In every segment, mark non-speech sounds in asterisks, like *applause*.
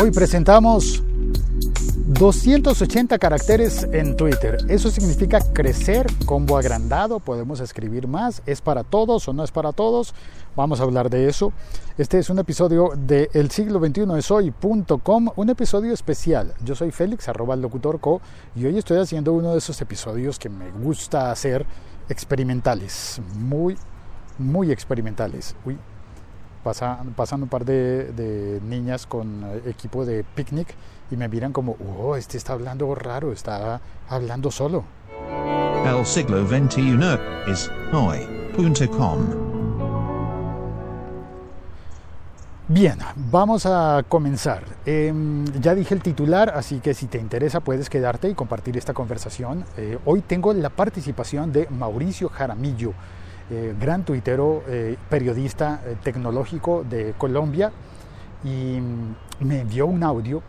Hoy presentamos 280 caracteres en Twitter. Eso significa crecer, combo agrandado, podemos escribir más, es para todos o no es para todos. Vamos a hablar de eso. Este es un episodio de El siglo 21 es hoy.com, un episodio especial. Yo soy Félix, arroba el locutor co, y hoy estoy haciendo uno de esos episodios que me gusta hacer experimentales, muy, muy experimentales. Uy, pasa, pasan un par de, de niñas con equipo de picnic y me miran como, oh, este está hablando raro, está hablando solo. El siglo XXI es hoy.com. Bien, vamos a comenzar. Eh, ya dije el titular, así que si te interesa puedes quedarte y compartir esta conversación. Eh, hoy tengo la participación de Mauricio Jaramillo, eh, gran tuitero, periodista tecnológico de Colombia, y me envió un audio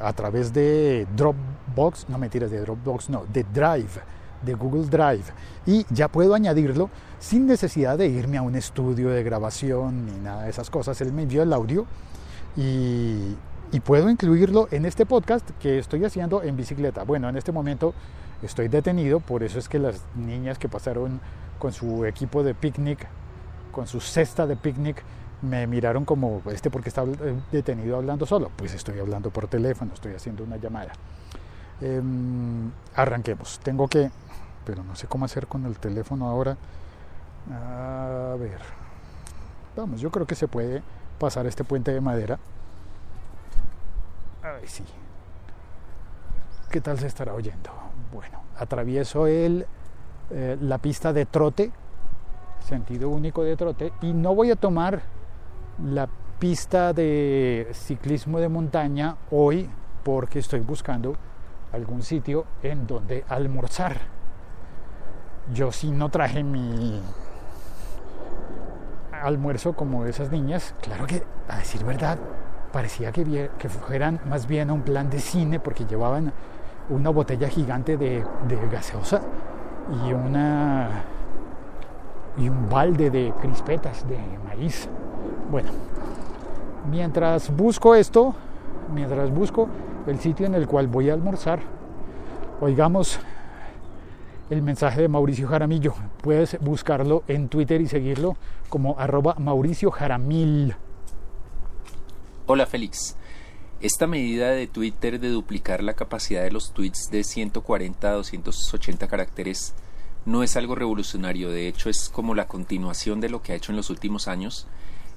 a través de Dropbox, no mentiras, de Dropbox, no, de Drive, de Google Drive, y ya puedo añadirlo sin necesidad de irme a un estudio de grabación ni nada de esas cosas. Él me envió el audio y, y, puedo incluirlo en este podcast que estoy haciendo en bicicleta. Bueno, en este momento estoy detenido, por eso es que las niñas que pasaron con su equipo de picnic, con su cesta de picnic, me miraron como, este porque está detenido hablando solo. Pues estoy hablando por teléfono, estoy haciendo una llamada. Eh, arranquemos. Tengo que, pero no sé cómo hacer con el teléfono ahora. A ver. Vamos, yo creo que se puede pasar este puente de madera. Ay, sí. ¿Qué tal se estará oyendo? Bueno, atravieso el, eh, la pista de trote, sentido único de trote, y no voy a tomar la pista de ciclismo de montaña hoy porque estoy buscando algún sitio en donde almorzar. Yo sí no traje mi almuerzo como esas niñas, claro que, a decir verdad, parecía que, que fueran más bien a un plan de cine porque llevaban una botella gigante de, de gaseosa y una y un balde de crispetas de maíz. Bueno, mientras busco esto, mientras busco el sitio en el cual voy a almorzar, oigamos el mensaje de Mauricio Jaramillo. Puedes buscarlo en Twitter y seguirlo como arroba Mauricio Jaramil. Hola Félix. Esta medida de Twitter de duplicar la capacidad de los tweets de 140 a 280 caracteres no es algo revolucionario, de hecho es como la continuación de lo que ha hecho en los últimos años,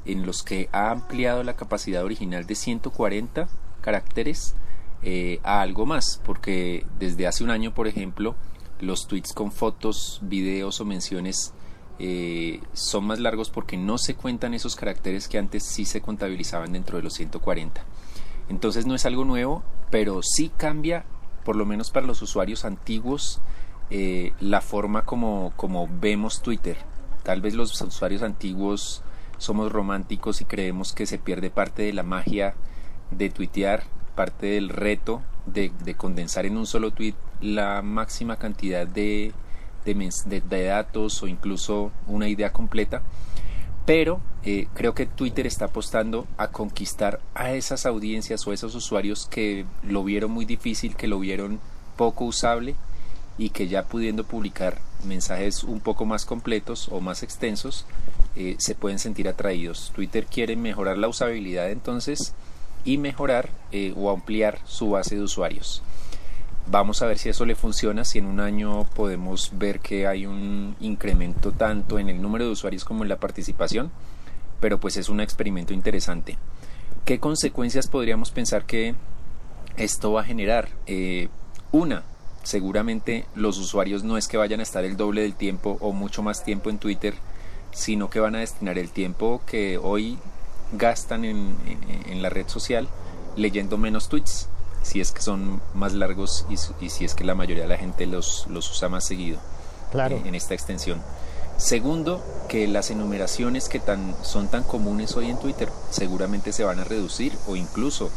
en los que ha ampliado la capacidad original de 140 caracteres eh, a algo más, porque desde hace un año, por ejemplo, los tweets con fotos, videos o menciones eh, son más largos porque no se cuentan esos caracteres que antes sí se contabilizaban dentro de los 140. Entonces no es algo nuevo, pero sí cambia, por lo menos para los usuarios antiguos, eh, la forma como, como vemos Twitter. Tal vez los usuarios antiguos somos románticos y creemos que se pierde parte de la magia de tuitear, parte del reto de, de condensar en un solo tweet la máxima cantidad de, de, de, datos o incluso una idea completa. Pero eh, creo que Twitter está apostando a conquistar a esas audiencias o esos usuarios que lo vieron muy difícil, que lo vieron poco usable y que ya pudiendo publicar mensajes un poco más completos o más extensos eh, se pueden sentir atraídos. Twitter quiere mejorar la usabilidad entonces y mejorar eh, o ampliar su base de usuarios. Vamos a ver si eso le funciona, si en un año podemos ver que hay un incremento tanto en el número de usuarios como en la participación, pero pues es un experimento interesante. ¿Qué consecuencias podríamos pensar que esto va a generar? Eh, una, seguramente los usuarios no es que vayan a estar el doble del tiempo o mucho más tiempo en Twitter, sino que van a destinar el tiempo que hoy gastan en, en la red social leyendo menos tweets si es que son más largos y, si es que la mayoría de la gente los, los usa más seguido claro. en, en esta extensión. Segundo, que las enumeraciones que tan, son tan comunes hoy en Twitter seguramente se van a reducir o incluso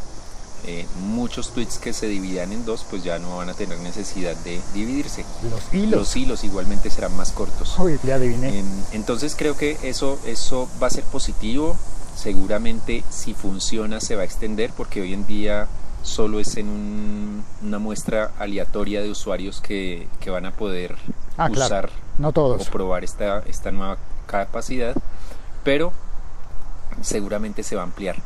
eh, muchos tweets que se dividan en dos pues ya no van a tener necesidad de dividirse. Los hilos. Los hilos igualmente serán más cortos. Uy, le adiviné. entonces creo que eso, eso va a ser positivo seguramente si funciona se va a extender porque hoy en día solo es en un- una muestra aleatoria de usuarios que, que van a poder Ah, claro. usar No o probar esta, esta nueva capacidad, pero seguramente se va a ampliar.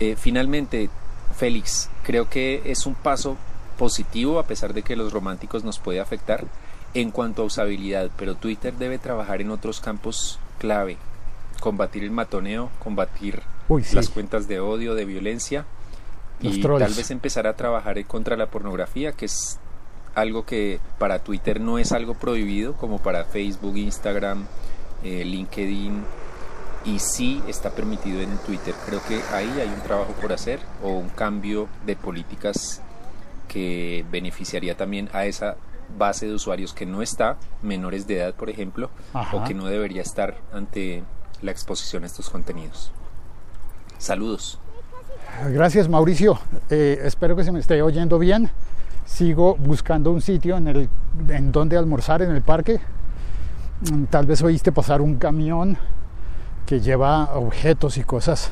Eh, finalmente, Félix, creo que es un paso positivo a pesar de que los románticos nos puede afectar en cuanto a usabilidad, pero Twitter debe trabajar en otros campos clave, combatir el matoneo, combatir Uy, sí. las cuentas de odio, de violencia Los y trolls. tal vez empezar a trabajar contra la pornografía, que es algo que para Twitter no es algo prohibido como para Facebook, Instagram, eh, LinkedIn y sí está permitido en Twitter. Creo que ahí hay un trabajo por hacer o un cambio de políticas que beneficiaría también a esa base de usuarios que no está, menores de edad por ejemplo, Ajá. o que no debería estar ante la exposición a estos contenidos. Saludos. Gracias Mauricio. Eh, espero que se me esté oyendo bien. Sigo buscando un sitio en, el, en donde almorzar en el parque. Mm, Tal vez oíste pasar un camión que lleva objetos y cosas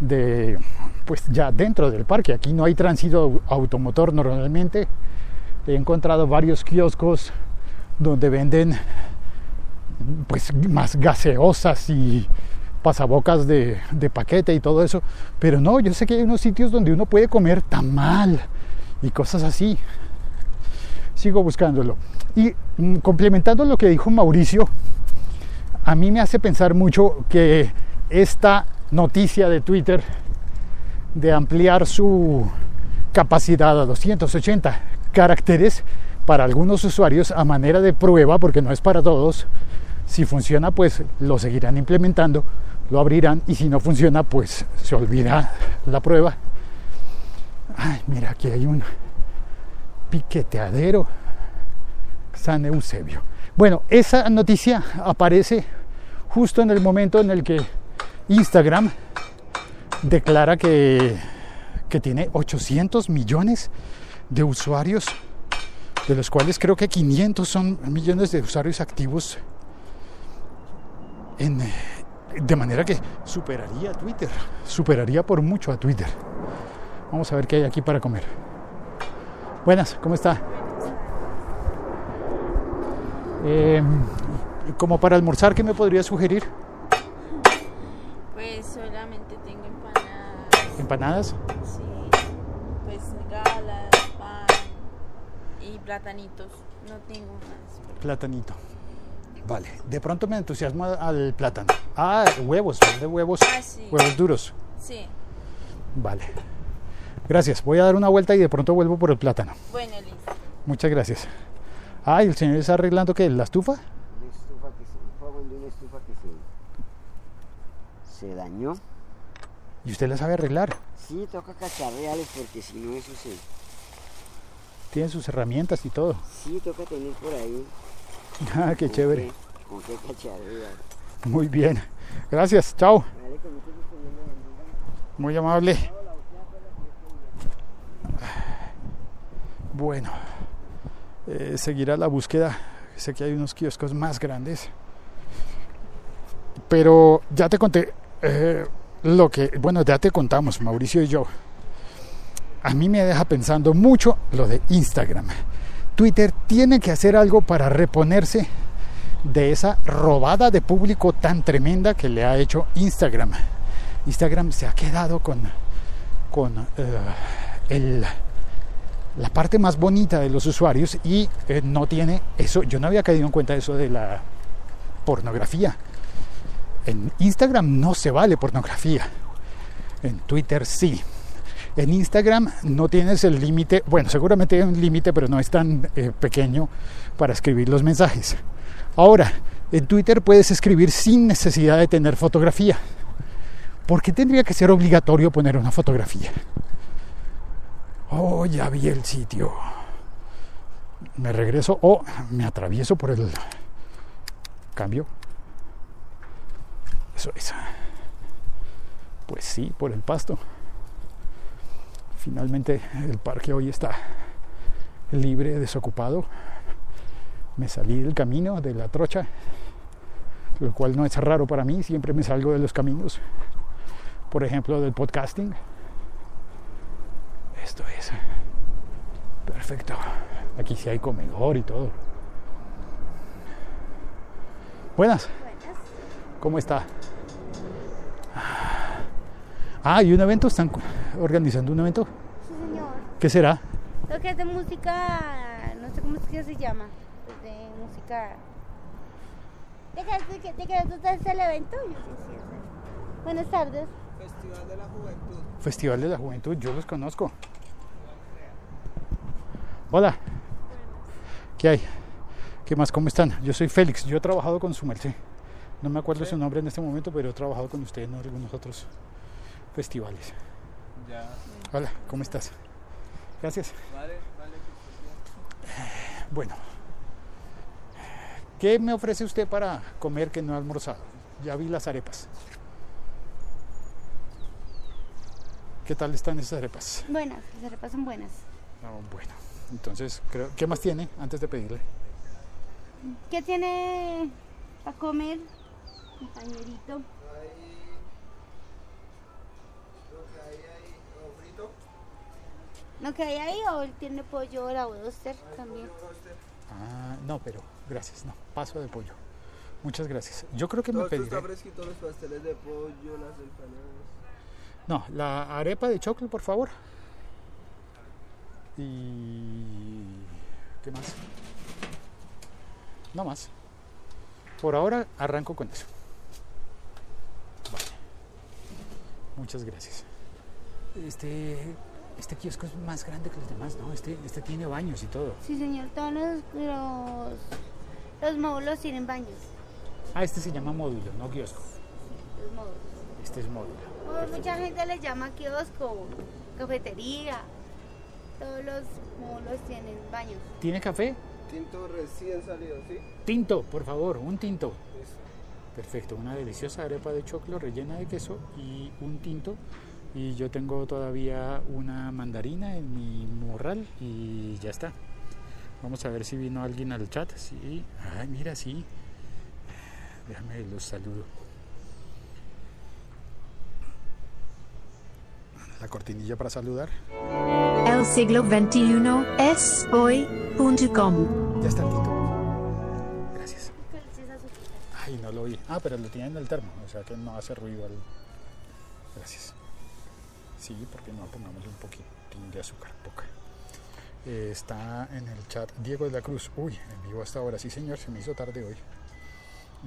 de pues ya dentro del parque. Aquí no hay tránsito automotor normalmente. He encontrado varios kioscos donde venden pues más gaseosas y pasabocas de, paquete y todo eso. Pero no, yo sé que hay unos sitios donde uno puede comer tamal y cosas así. Sigo buscándolo. Y mm, complementando lo que dijo Mauricio, a mí me hace pensar mucho que esta noticia de Twitter de ampliar su capacidad a 280 caracteres para algunos usuarios a manera de prueba, porque no es para todos, si funciona, pues lo seguirán implementando, lo abrirán y si no funciona, pues se olvida la prueba. Ay, mira, aquí hay un piqueteadero San Eusebio. Bueno, esa noticia aparece justo en el momento en el que Instagram declara que, que tiene 800 millones de usuarios, de los cuales creo que 500 son millones de usuarios activos en, de manera que superaría a Twitter, superaría por mucho a Twitter. Vamos a ver qué hay aquí para comer. Buenas, ¿cómo está? Eh, como para almorzar, ¿qué me podría sugerir? Pues solamente tengo empanadas, ¿Empanadas? sí, pues galas, pan y platanitos. No tengo más. Platanito. Vale, de pronto me entusiasma al plátano. Ah, huevos, de huevos, Ah, sí. huevos duros. Sí, Vale. Gracias, voy a dar una vuelta y de pronto vuelvo por el plátano. bueno, listo. Muchas gracias. Ay, el señor está arreglando qué, la estufa. Una estufa que se, de una estufa que se, se dañó. Y usted la sabe arreglar. Sí, toca cacharreales porque si no eso se... Tiene sus herramientas y todo. Sí, toca tener por ahí. *laughs* Ah, qué chévere. Muy bien. Gracias, chao. Muy amable. Bueno, eh, seguirá la búsqueda. Sé que hay unos kioscos más grandes. Pero ya te conté eh, lo que, bueno, ya te contamos, Mauricio y yo. A mí me deja pensando mucho lo de Instagram. Twitter tiene que hacer algo para reponerse de esa robada de público tan tremenda que le ha hecho Instagram. Instagram se ha quedado con, con eh, la parte más bonita de los usuarios y eh, no tiene eso. Yo no había caído en cuenta eso de la pornografía. En Instagram no se vale pornografía. En Twitter sí. En Instagram no tienes el límite, bueno, seguramente hay un límite, pero no es tan eh, pequeño para escribir los mensajes. Ahora, en Twitter puedes escribir sin necesidad de tener fotografía. ¿Por qué tendría que ser obligatorio poner una fotografía? Oh, ya vi el sitio. Me regreso o me atravieso por el cambio. Eso es. Pues sí, por el pasto. Finalmente el parque hoy está libre, desocupado. Me salí del camino de la trocha, lo cual no es raro para mí, siempre me salgo de los caminos. por ejemplo, del podcasting. Esto es perfecto. Aquí sí hay comedor y todo. Buenas. ¿cómo está? Ah, ¿y un evento? ¿Están organizando un evento? Sí, señor. ¿Qué será? Lo que es de música, no sé cómo es que se llama. Es de música. ¿De qué, de de es el evento? Yo sí, sí, sí. Buenas tardes. Festival de la Juventud, yo los conozco. Hola. ¿Qué hay? ¿Qué más? ¿Cómo están? Yo soy Félix, yo he trabajado con su merced. No me acuerdo su nombre en este momento, pero he trabajado con usted en algunos otros festivales. Ya, Hola, ¿cómo estás? Gracias. vale, vale. Bueno, ¿qué me ofrece usted para comer que no ha almorzado? Ya vi las arepas. ¿Qué tal están esas arepas? Buenas, las arepas son buenas. Ah, bueno, entonces, creo, ¿qué más tiene antes de pedirle? ¿Qué tiene para comer, compañerito? ¿Lo que hay ahí o él tiene pollo o la Buster también? Ah, no, pero gracias, no, paso de pollo. Muchas gracias. Yo creo que me pediré. está fresquito, los pasteles de pollo, las empanadas. No, la arepa de choclo, por favor. Y. ¿Qué más? No más. Por ahora arranco con eso. Vale. Muchas gracias. Este. Este kiosco es más grande que los demás, ¿no? Este, este tiene baños y todo. Sí, señor, todos los, los, los módulos tienen baños. Ah, este se llama módulo, no kiosco. Los módulos. Este es módulo. Oh, mucha gente le llama kiosco, cafetería. Todos los módulos tienen baños. ¿Tiene café? Tinto recién salido, ¿sí? Tinto, por favor, un tinto. Perfecto, una deliciosa arepa de choclo rellena de queso y un tinto. Y yo tengo todavía una mandarina en mi morral y ya está. Vamos a ver si vino alguien al chat. Sí, ay, mira, sí. Déjame los saludo. La cortinilla para saludar. El siglo XXI es hoy.com. Ya está el Ay, no lo oí. Ah, pero lo tiene en el termo, o sea que no hace ruido al. Gracias. Sí, porque no pongámosle un poquitín de azúcar, poca. Eh, está en el chat Diego de la Cruz. Uy, en vivo hasta ahora. Sí, señor, se me hizo tarde hoy.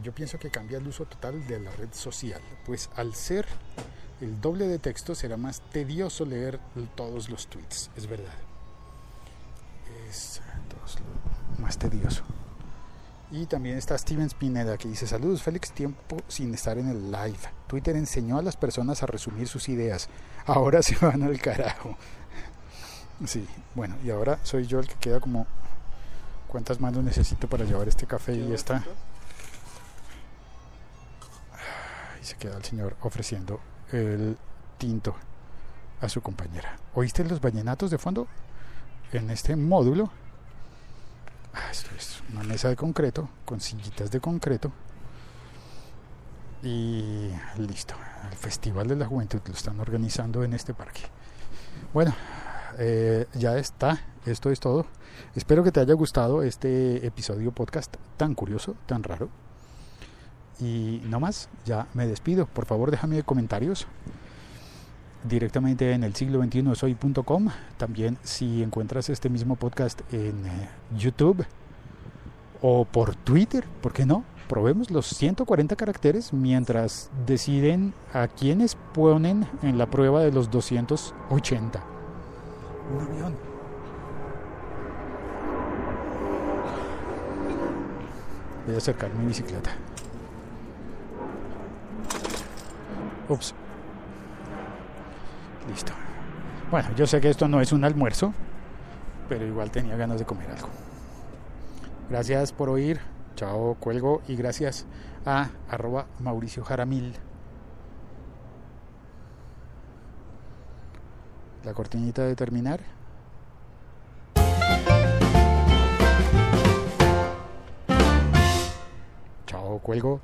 Yo pienso que cambia el uso total de la red social, pues al ser el doble de texto será más tedioso leer todos los tweets, es verdad. Es más tedioso. Y también está Steven Spineda que dice saludos Félix, tiempo sin estar en el live. Twitter enseñó a las personas a resumir sus ideas. Ahora *laughs* se van al carajo. Sí, bueno, y ahora soy yo el que queda como cuántas manos necesito para llevar este café y esta. Y se queda el señor ofreciendo el tinto a su compañera. ¿Oíste los vallenatos de fondo? En este módulo Ah, una mesa de concreto con sillitas de concreto. Y listo. El Festival de la Juventud lo están organizando en este parque. Bueno, eh, ya está. Esto es todo. Espero que te haya gustado este episodio podcast tan curioso, tan raro. Y no más, ya me despido. Por favor, déjame comentarios directamente en el siglo 21 soy.com. También si encuentras este mismo podcast en eh, YouTube o por Twitter, ¿por qué no? Probemos los 140 caracteres mientras deciden a quienes ponen en la prueba de los 280. Un avión. Voy a acercar mi bicicleta. Ups. Listo. Bueno, yo sé que esto no es un almuerzo, pero igual tenía ganas de comer algo. Gracias por oír. Chao, cuelgo y gracias a arroba Mauricio Jaramil. La cortinita de terminar. Chao, cuelgo.